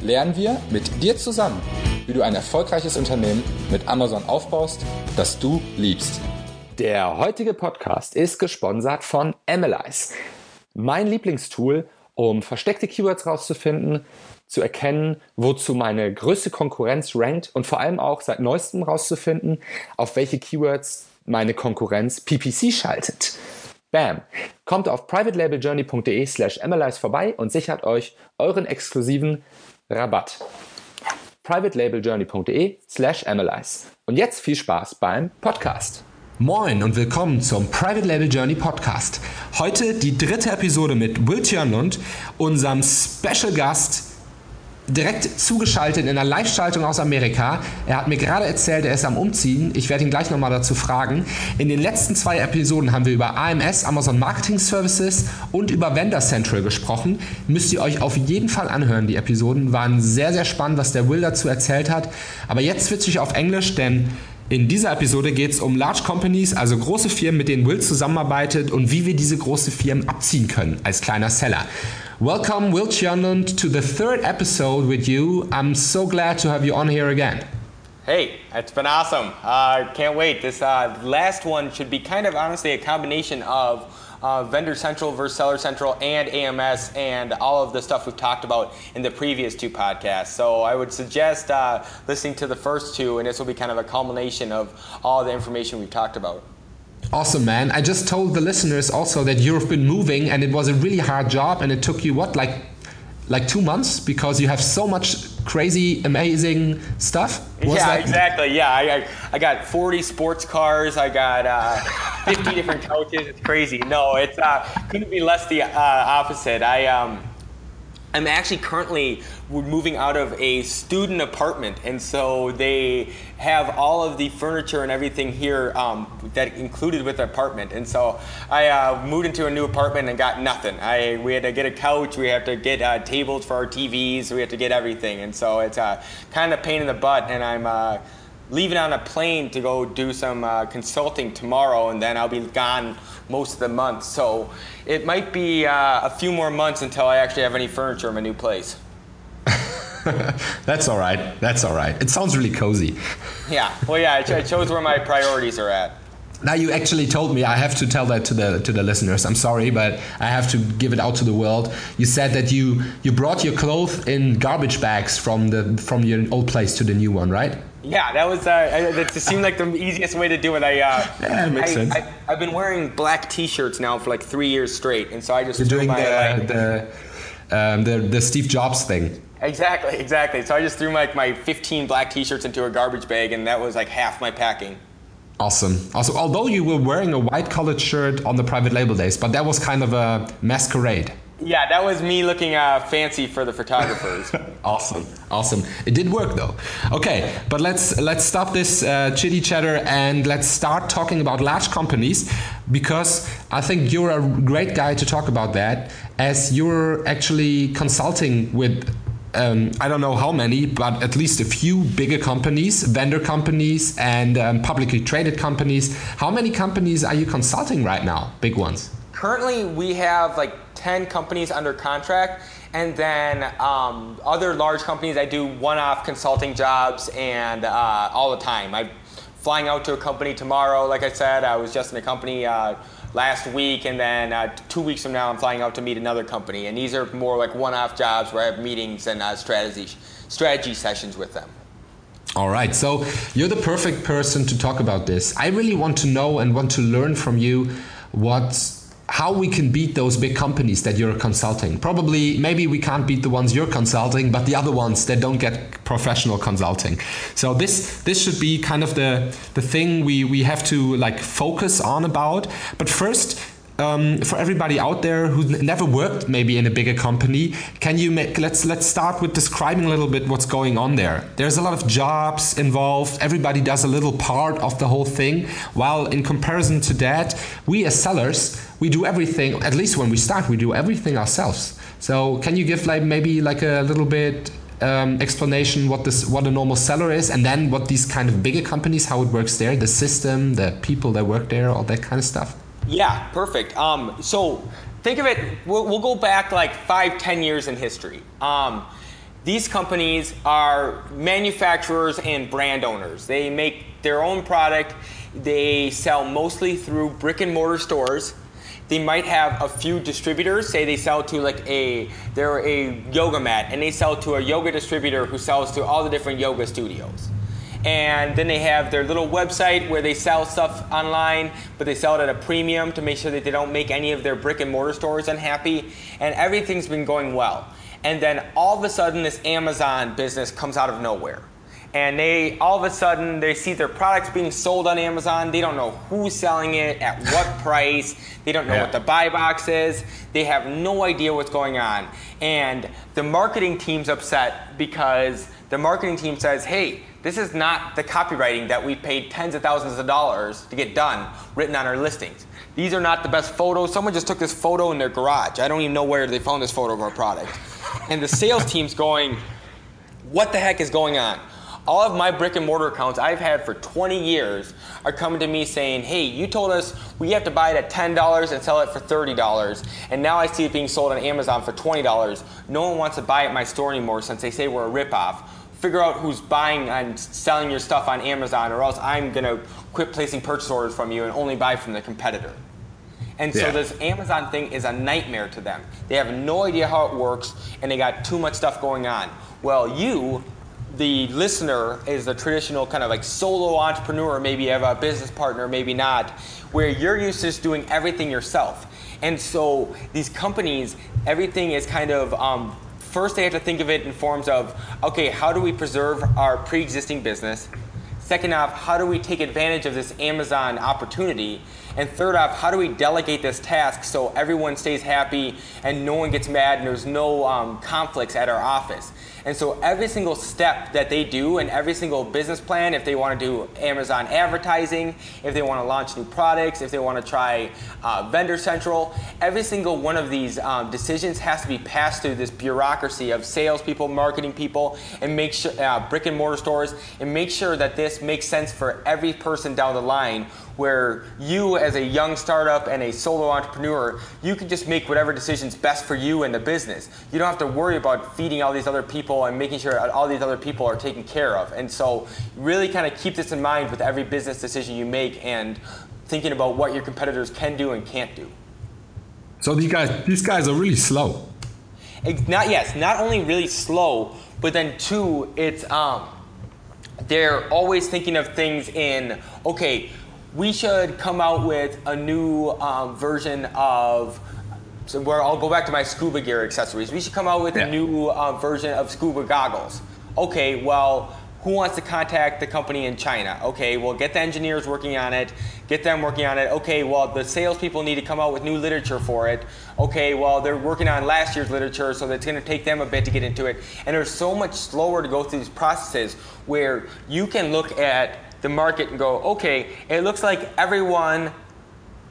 lernen wir mit dir zusammen, wie du ein erfolgreiches Unternehmen mit Amazon aufbaust, das du liebst. Der heutige Podcast ist gesponsert von Analyze, mein Lieblingstool, um versteckte Keywords rauszufinden, zu erkennen, wozu meine größte Konkurrenz rankt und vor allem auch seit neuestem rauszufinden, auf welche Keywords meine Konkurrenz PPC schaltet. Bam! Kommt auf privatelabeljourney.de slash analyze vorbei und sichert euch euren exklusiven Rabatt. privatelabeljourney.de slash analyze. Und jetzt viel Spaß beim Podcast. Moin und willkommen zum Private Label Journey Podcast. Heute die dritte Episode mit Will Tjörnlund, unserem Special Gast, direkt zugeschaltet in einer Live-Schaltung aus Amerika. Er hat mir gerade erzählt, er ist am Umziehen. Ich werde ihn gleich nochmal dazu fragen. In den letzten zwei Episoden haben wir über AMS, Amazon Marketing Services und über Vendor Central gesprochen. Müsst ihr euch auf jeden Fall anhören. Die Episoden waren sehr, sehr spannend, was der Will dazu erzählt hat. Aber jetzt switche ich auf Englisch, denn in dieser Episode geht es um Large Companies, also große Firmen, mit denen Will zusammenarbeitet und wie wir diese große Firmen abziehen können als kleiner Seller. Welcome, Will Tjernlund, to the third episode with you. I'm so glad to have you on here again. Hey, it's been awesome. Uh, can't wait. This uh, last one should be kind of honestly a combination of uh, Vendor Central versus Seller Central and AMS and all of the stuff we've talked about in the previous two podcasts. So I would suggest uh, listening to the first two, and this will be kind of a culmination of all the information we've talked about. Awesome, man. I just told the listeners also that you've been moving and it was a really hard job and it took you what, like like two months because you have so much crazy, amazing stuff. Yeah, exactly. Yeah, I, I, I got 40 sports cars. I got uh, 50 different couches. It's crazy. No, it's uh, couldn't be less the uh, opposite. I um, I'm actually currently we're moving out of a student apartment, and so they have all of the furniture and everything here um, that included with the apartment. And so I uh, moved into a new apartment and got nothing. I we had to get a couch, we have to get uh, tables for our TVs, we have to get everything, and so it's uh, kind of pain in the butt. And I'm uh, leaving on a plane to go do some uh, consulting tomorrow, and then I'll be gone most of the month. So it might be uh, a few more months until I actually have any furniture in my new place. That's all right. That's all right. It sounds really cozy. Yeah, well, yeah, I, ch- I chose where my priorities are at. Now you actually told me I have to tell that to the to the listeners. I'm sorry, but I have to give it out to the world. You said that you you brought your clothes in garbage bags from the from your old place to the new one, right? Yeah, that was. Uh, that seemed like the easiest way to do it. I. Uh, Yeah, makes I, sense. I, I've been wearing black T-shirts now for like three years straight, and so I just You're doing my like, the the, um, the the Steve Jobs thing. Exactly, exactly. So I just threw like my 15 black T-shirts into a garbage bag, and that was like half my packing. Awesome. Also, although you were wearing a white collared shirt on the private label days, but that was kind of a masquerade. Yeah, that was me looking uh, fancy for the photographers. Awesome, awesome. It did work though. Okay, but let's let's stop this uh, chitty chatter and let's start talking about large companies because I think you're a great guy to talk about that as you're actually consulting with. Um, I don't know how many, but at least a few bigger companies, vendor companies, and um, publicly traded companies. How many companies are you consulting right now? Big ones. Currently, we have like 10 companies under contract, and then um, other large companies. I do one-off consulting jobs and uh, all the time. I'm flying out to a company tomorrow. Like I said, I was just in a company uh, last week, and then uh, two weeks from now, I'm flying out to meet another company. And these are more like one-off jobs where I have meetings and uh, strategy strategy sessions with them. All right, so you're the perfect person to talk about this. I really want to know and want to learn from you what how we can beat those big companies that you're consulting. Probably maybe we can't beat the ones you're consulting, but the other ones that don't get professional consulting. So this this should be kind of the the thing we we have to like focus on about. But first um, for everybody out there who never worked maybe in a bigger company, can you make let's let's start with describing a little bit what's going on there. There's a lot of jobs involved. Everybody does a little part of the whole thing. While in comparison to that, we as sellers we do everything. At least when we start, we do everything ourselves. So can you give like maybe like a little bit um, explanation what this what a normal seller is, and then what these kind of bigger companies how it works there, the system, the people that work there, all that kind of stuff. Yeah, perfect. Um, so think of it. We'll, we'll, go back like five, ten years in history. Um, these companies are manufacturers and brand owners. They make their own product. They sell mostly through brick and mortar stores. They might have a few distributors. Say they sell to like a they're a yoga mat, and they sell to a yoga distributor who sells to all the different yoga studios and then they have their little website where they sell stuff online, but they sell it at a premium to make sure that they don't make any of their brick and mortar stores unhappy, and everything's been going well. And then all of a sudden, this Amazon business comes out of nowhere. And they all of a sudden they see their products being sold on Amazon. They don't know who's selling it, at what price. They don't know yeah. what the buy box is. They have no idea what's going on. And the marketing team's upset because the marketing team says, hey, this is not the copywriting that we paid tens of thousands of dollars to get done written on our listings. These are not the best photos. Someone just took this photo in their garage. I don't even know where they found this photo of our product. And the sales team's going, what the heck is going on? All of my brick and mortar accounts I've had for 20 years are coming to me saying, hey, you told us we have to buy it at $10 and sell it for $30, and now I see it being sold on Amazon for $20. No one wants to buy at my store anymore since they say we're a ripoff figure out who's buying and selling your stuff on Amazon, or else I'm going to quit placing purchase orders from you and only buy from the competitor. And so yeah. this Amazon thing is a nightmare to them. They have no idea how it works, and they got too much stuff going on. Well, you, the listener, is the traditional kind of like solo entrepreneur. Maybe you have a business partner, maybe not, where you're used to just doing everything yourself. And so these companies, everything is kind of um, first they have to think of it in forms of okay, how do we preserve our pre existing business? Second off, how do we take advantage of this Amazon opportunity? And third off, how do we delegate this task so everyone stays happy and no one gets mad and there's no um, conflicts at our office? And so every single step that they do and every single business plan, if they want to do Amazon advertising, if they want to launch new products, if they want to try uh, Vendor Central, every single one of these um, decisions has to be passed through this bureaucracy of salespeople, marketing people, and make sure uh, brick and mortar stores, and make sure that this makes sense for every person down the line where you as a young startup and a solo entrepreneur, you can just make whatever decisions best for you and the business. You don't have to worry about feeding all these other people and making sure all these other people are taken care of. And so really kind of keep this in mind with every business decision you make and thinking about what your competitors can do and can't do. So these guys these guys are really slow. not yes, not only really slow, but then two, it's um they're always thinking of things in okay we should come out with a new um, version of so where I'll go back to my scuba gear accessories. We should come out with yeah. a new uh, version of scuba goggles. Okay, well, who wants to contact the company in China? Okay, well, get the engineers working on it, get them working on it. Okay, well, the salespeople need to come out with new literature for it. Okay, well, they're working on last year's literature, so it's going to take them a bit to get into it. And there's so much slower to go through these processes where you can look at the market and go, okay, it looks like everyone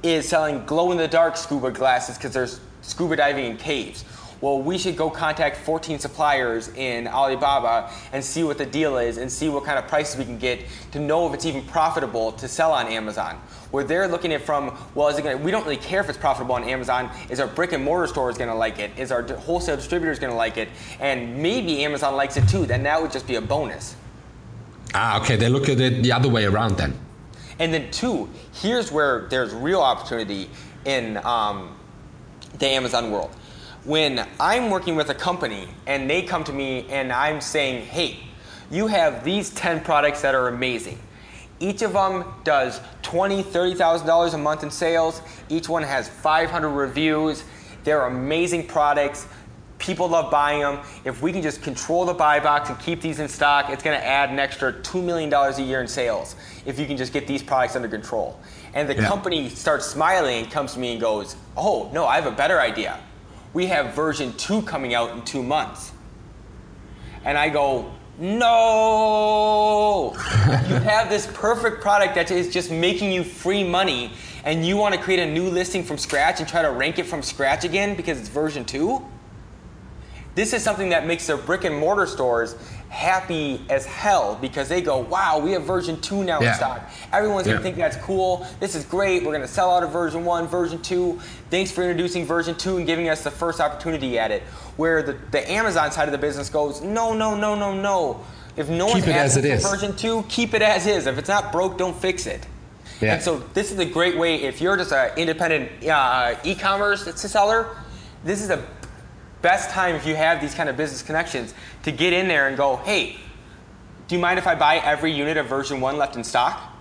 is selling glow in the dark scuba glasses because there's scuba diving in caves. Well, we should go contact 14 suppliers in Alibaba and see what the deal is and see what kind of prices we can get to know if it's even profitable to sell on Amazon. Where they're looking at from, well, is it gonna, we don't really care if it's profitable on Amazon. Is our brick and mortar store is going to like it? Is our wholesale distributor going to like it? And maybe Amazon likes it too. Then that would just be a bonus. Ah, okay. They look at it the other way around then. And then two, here's where there's real opportunity in um, the Amazon world. When I'm working with a company and they come to me and I'm saying, hey, you have these 10 products that are amazing. Each of them does $20,000, $30,000 a month in sales. Each one has 500 reviews. They're amazing products. People love buying them. If we can just control the buy box and keep these in stock, it's going to add an extra $2 million a year in sales if you can just get these products under control. And the Yeah. company starts smiling and comes to me and goes, Oh, no, I have a better idea. We have version 2 coming out in two months. And I go, No! you have this perfect product that is just making you free money, and you want to create a new listing from scratch and try to rank it from scratch again because it's version 2? This is something that makes their brick and mortar stores happy as hell because they go, wow, we have version 2 now Yeah. in stock. Everyone's Yeah. gonna think that's cool. This is great. We're gonna sell out of version 1, version 2. Thanks for introducing version 2 and giving us the first opportunity at it. Where the, the Amazon side of the business goes, no, no, no, no, no. If no one's Keep as asking for is. version 2, keep it as is. If it's not broke, don't fix it. Yeah. And so this is a great way if you're just an independent uh, e-commerce seller. This is the best time if you have these kind of business connections to get in there and go, hey, do you mind if I buy every unit of version one left in stock?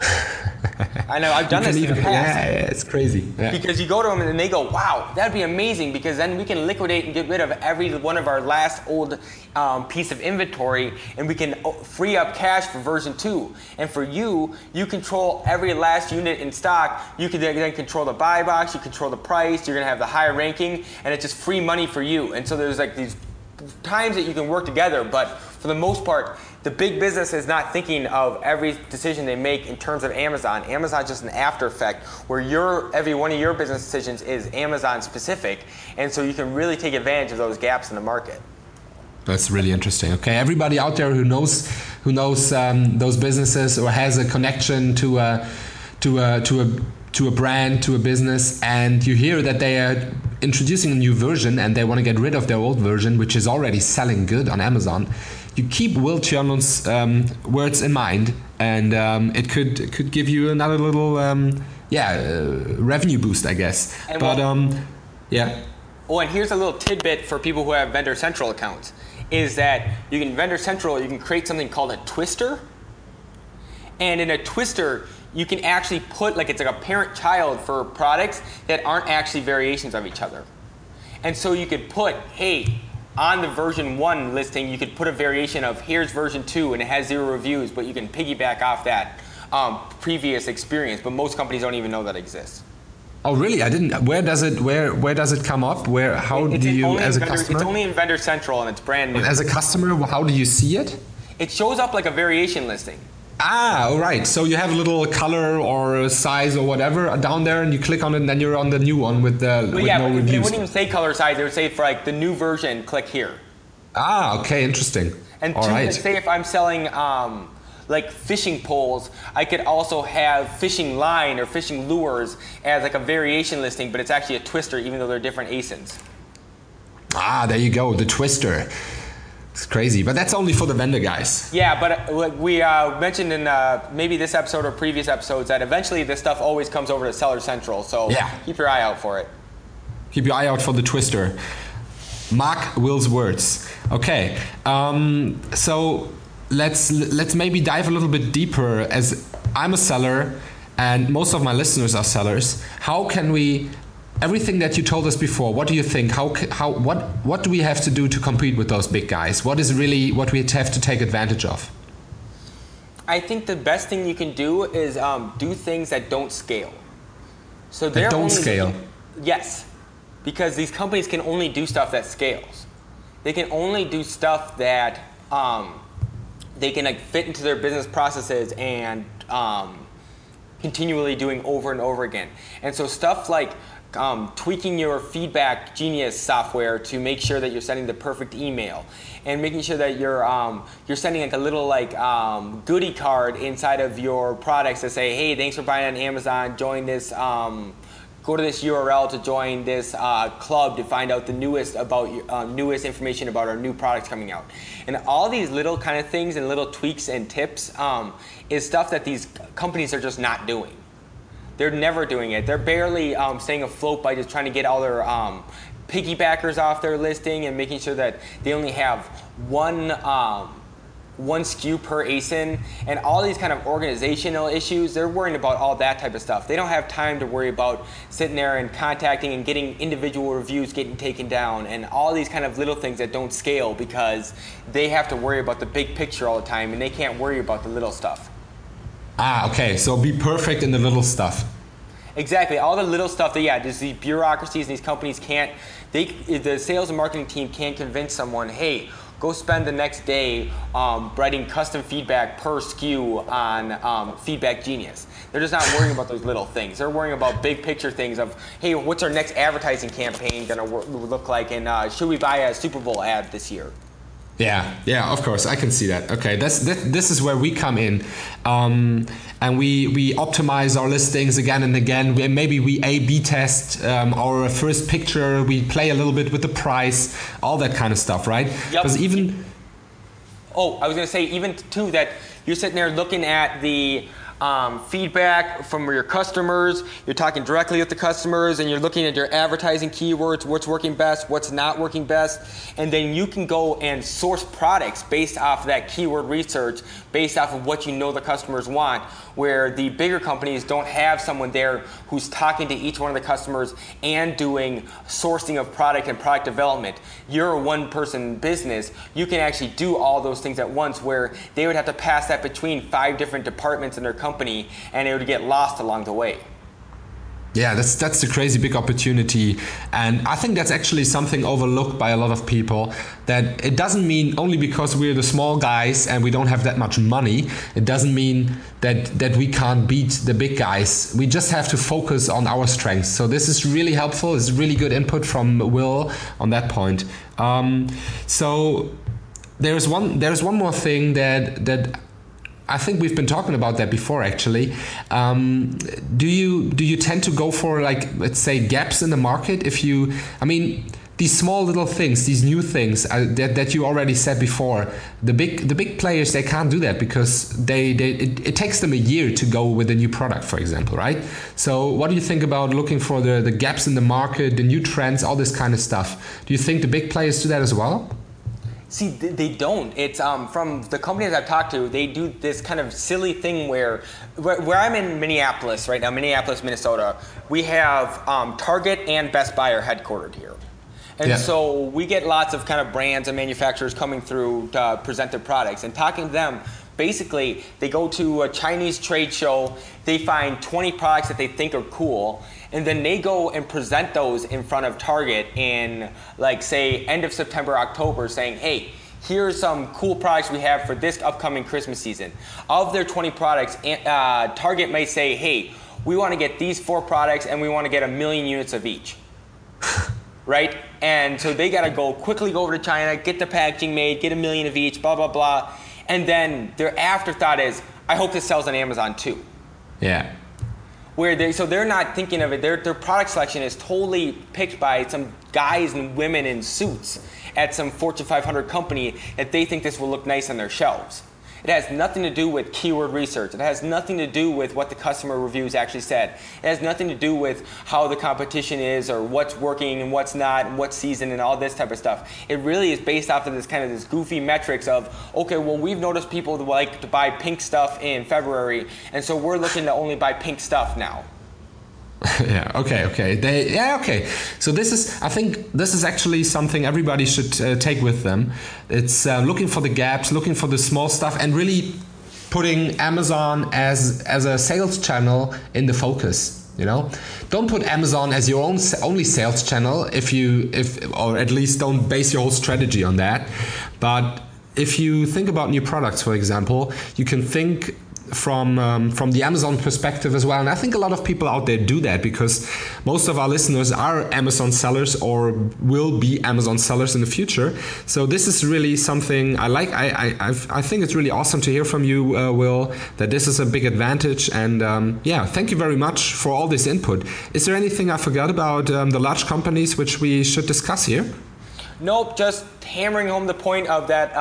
I know I've done You this can in the past. yeah, yeah, it's crazy. Yeah. Because you go to them and they go, wow, that'd be amazing because then we can liquidate and get rid of every one of our last old um, piece of inventory and we can oh, free up cash for version two. And for you, you control every last unit in stock. You can then then control the buy box, you control the price, you're gonna have the higher ranking, and it's just free money for you. And so there's like these times that you can work together, but for the most part, the big business is not thinking of every decision they make in terms of Amazon. Amazon's just an after effect where your every one of your business decisions is Amazon specific, and so you can really take advantage of those gaps in the market. That's really interesting. Okay, everybody out there who knows who knows um, those businesses or has a connection to a to a to a to a brand to a business, and you hear that they are introducing a new version and they want to get rid of their old version, which is already selling good on Amazon. You keep Will Tjernlund's um, words in mind, and um, it could it could give you another little um, yeah uh, revenue boost, I guess. And but what- um, yeah. Oh, and here's a little tidbit for people who have Vendor Central accounts: is that you can Vendor Central, you can create something called a twister, and in a twister, you can actually put like it's like a parent-child for products that aren't actually variations of each other. And so you could put, hey, on the version one listing, you could put a variation of here's version two and it has zero reviews, but you can piggyback off that um, previous experience. But most companies don't even know that exists. Oh really? I didn't. Where does it? Where where does it come up? Where? How It's do you, as a vendor, customer? It's only in Vendor Central and it's brand new. as a customer, how do you see it? It shows up like a variation listing. Ah, all right. So you have a little color or size or whatever down there, and you click on it, and then you're on the new one with the But with yeah, no but it wouldn't even say color size. It would say for like the new version, click here. Ah, okay, interesting. And all two, right. say if I'm selling um, like fishing poles, I could also have fishing line or fishing lures as like a variation listing, but it's actually a twister, even though they're different ASINs. Ah, there you go. The twister. It's crazy, but that's only for the vendor guys. Yeah, but uh, like we uh, mentioned in uh, maybe this episode or previous episodes that eventually this stuff always comes over to Seller Central. So Yeah. keep your eye out for it. Keep your eye out for the twister. Mark Will's words. Okay, um, so let's let's maybe dive a little bit deeper. As I'm a seller, and most of my listeners are sellers. How can we? Everything that you told us before. What do you think? How how what what do we have to do to compete with those big guys? What is really what we have to take advantage of? I think the best thing you can do is um, do things that don't scale. So they're don't only- scale? Yes, because these companies can only do stuff that scales. They can only do stuff that um, they can like fit into their business processes and um, continually doing over and over again. And so stuff like um, tweaking your feedback genius software to make sure that you're sending the perfect email and making sure that you're um, you're sending like a little like um, goodie card inside of your products to say hey thanks for buying on amazon. Join this um, go to this url to join this uh, club to find out the newest about uh, newest information about our new products coming out. And all these little kind of things and little tweaks and tips um, is stuff that these companies are just not doing they're never doing it. They're barely um, staying afloat by just trying to get all their um, piggybackers off their listing and making sure that they only have one um, one SKU per ASIN and all these kind of organizational issues, they're worrying about all that type of stuff. They don't have time to worry about sitting there and contacting and getting individual reviews getting taken down and all these kind of little things that don't scale because they have to worry about the big picture all the time and they can't worry about the little stuff. Ah, okay. So be perfect in the little stuff. Exactly. All the little stuff that yeah, just these bureaucracies and these companies can't they the sales and marketing team can't convince someone, hey, go spend the next day um, writing custom feedback per SKU on um, Feedback Genius. They're just not worrying about those little things. They're worrying about big picture things of, hey, what's our next advertising campaign going to look like, and uh, should we buy a Super Bowl ad this year? Yeah, yeah, of course, I can see that. Okay, that's that, this is where we come in, um, and we we optimize our listings again and again. We, maybe we A/B test um, our first picture. We play a little bit with the price, all that kind of stuff, right? Because Yep. even Oh, I was going to say even too that you're sitting there looking at the um, feedback from your customers. You're talking directly with the customers, and you're looking at your advertising keywords, what's working best, what's not working best, and then you can go and source products based off that keyword research, based off of what you know the customers want. Where the bigger companies don't have someone there who's talking to each one of the customers and doing sourcing of product and product development. You're a one-person business. You can actually do all those things at once. Where they would have to pass that between five different departments in their company, and it would get lost along the way. Yeah, that's that's the crazy big opportunity, and I think that's actually something overlooked by a lot of people. That it doesn't mean only because we're the small guys and we don't have that much money. It doesn't mean that that we can't beat the big guys. We just have to focus on our strengths. So this is really helpful. It's really good input from Will on that point. Um, so there's one there's one more thing that that I think we've been talking about that before actually. Um, do you do you tend to go for like let's say gaps in the market if you I mean these small little things, these new things uh, that, that you already said before, the big the big players they can't do that because they, they it, it takes them a year to go with a new product, for example, right? So what do you think about looking for the, the gaps in the market, the new trends, all this kind of stuff? Do you think the big players do that as well? See, they don't. It's um, from the companies I've talked to. They do this kind of silly thing where, where, where I'm in Minneapolis right now, Minneapolis, Minnesota. We have um, Target and Best Buy are headquartered here, and Yeah. so we get lots of kind of brands and manufacturers coming through to uh, present their products. And talking to them, basically, they go to a Chinese trade show. They find 20 products that they think are cool, and then they go and present those in front of Target in, like, say, end of September, October, saying, hey, here's some cool products we have for this upcoming Christmas season. Of their 20 products, uh, Target may say, hey, we want to get these four products and we want to get a million units of each. right? And so they got to go quickly go over to China, get the packaging made, get a million of each, blah, blah, blah. And then their afterthought is, I hope this sells on Amazon too Yeah. Where they so they're not thinking of it. Their, their product selection is totally picked by some guys and women in suits at some fortune 500 company that they think this will look nice on their shelves it has nothing to do with keyword research. It has nothing to do with what the customer reviews actually said. It has nothing to do with how the competition is or what's working and what's not and what season and all this type of stuff. It really is based off of this kind of this goofy metrics of okay well we've noticed people like to buy pink stuff in february and so we're looking to only buy pink stuff now yeah okay okay. They yeah okay. So this is i think this is actually something everybody should uh, take with them. It's uh, looking for the gaps looking for the small stuff and really putting amazon as as a sales channel in the focus you know? Don't put amazon as your own only sales channel if you if or at least don't base your whole strategy on that. But if you think about new products for example you can think from um, from the Amazon perspective as well. And I think a lot of people out there do that because most of our listeners are Amazon sellers or will be Amazon sellers in the future. So this is really something I like. I I, I've, I think it's really awesome to hear from you, uh, Will, that this is a big advantage. And um, yeah, thank you very much for all this input. Is there anything I forgot about um, the large companies which we should discuss here? Nope, just hammering home the point of that.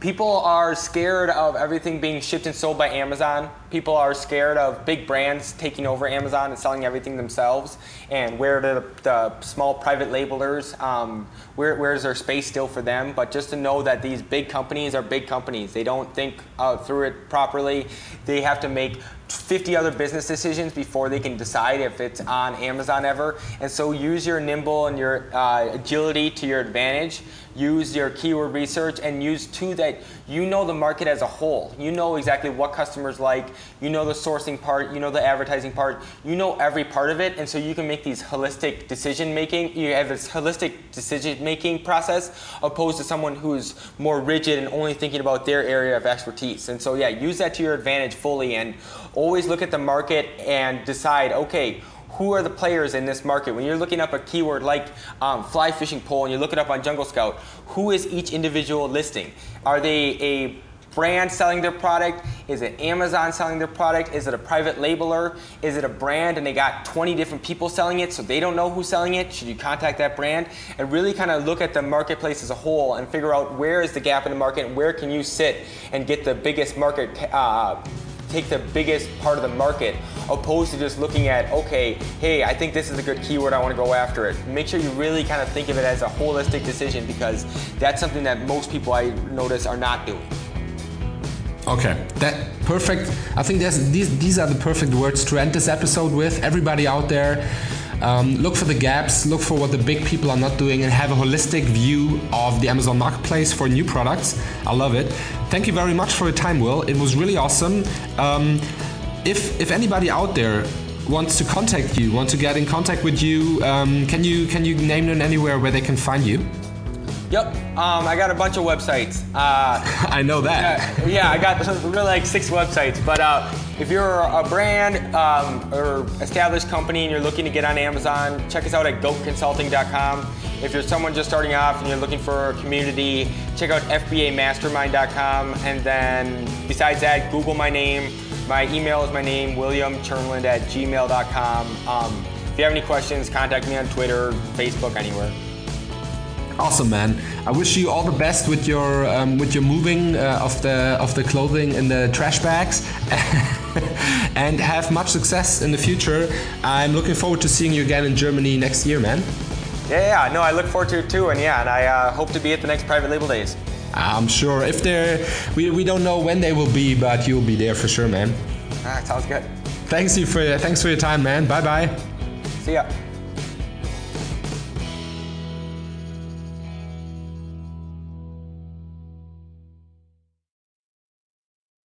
People are scared of everything being shipped and sold by Amazon. People are scared of big brands taking over Amazon and selling everything themselves. And where the, the small private labelers, um, where, where is there space still for them? But just to know that these big companies are big companies. They don't think uh, through it properly. They have to make 50 other business decisions before they can decide if it's on Amazon ever. And so use your nimble and your uh, agility to your advantage. Use your keyword research and use too that you know the market as a whole. You know exactly what customers like. You know the sourcing part. You know the advertising part. You know every part of it. And so you can make these holistic decision making. You have this holistic decision making process opposed to someone who's more rigid and only thinking about their area of expertise. And so yeah, use that to your advantage fully and always look at the market and decide, okay, who are the players in this market? When you're looking up a keyword like um, fly fishing pole and you look it up on Jungle Scout, who is each individual listing? Are they a brand selling their product? Is it Amazon selling their product? Is it a private labeler? Is it a brand and they got 20 different people selling it so they don't know who's selling it? Should you contact that brand? And really kind of look at the marketplace as a whole and figure out where is the gap in the market and where can you sit and get the biggest market. Uh, take the biggest part of the market opposed to just looking at okay hey i think this is a good keyword i want to go after it make sure you really kind of think of it as a holistic decision because that's something that most people i notice are not doing Okay, that perfect. I think these these are the perfect words to end this episode with. Everybody out there, um, look for the gaps, look for what the big people are not doing, and have a holistic view of the Amazon Marketplace for new products. I love it. Thank you very much for your time, Will. It was really awesome. Um, if if anybody out there wants to contact you, want to get in contact with you, um, can you can you name them anywhere where they can find you? Yep, um, I got a bunch of websites. Uh, I know that. Yeah, yeah, I got really like six websites. But uh, if you're a brand um, or established company and you're looking to get on Amazon, check us out at goatconsulting.com. If you're someone just starting off and you're looking for a community, check out fbamastermind.com. And then besides that, Google my name. My email is my name, williamchurnland at gmail.com. Um, if you have any questions, contact me on Twitter, Facebook, anywhere. Awesome, man. I wish you all the best with your um, with your moving uh, of the of the clothing in the trash bags, and have much success in the future. I'm looking forward to seeing you again in Germany next year, man. Yeah, yeah. No, I look forward to it too, and yeah, and I uh, hope to be at the next private label days. I'm sure. If they're, we, we don't know when they will be, but you'll be there for sure, man. Ah, sounds good. Thanks you for thanks for your time, man. Bye bye. See ya.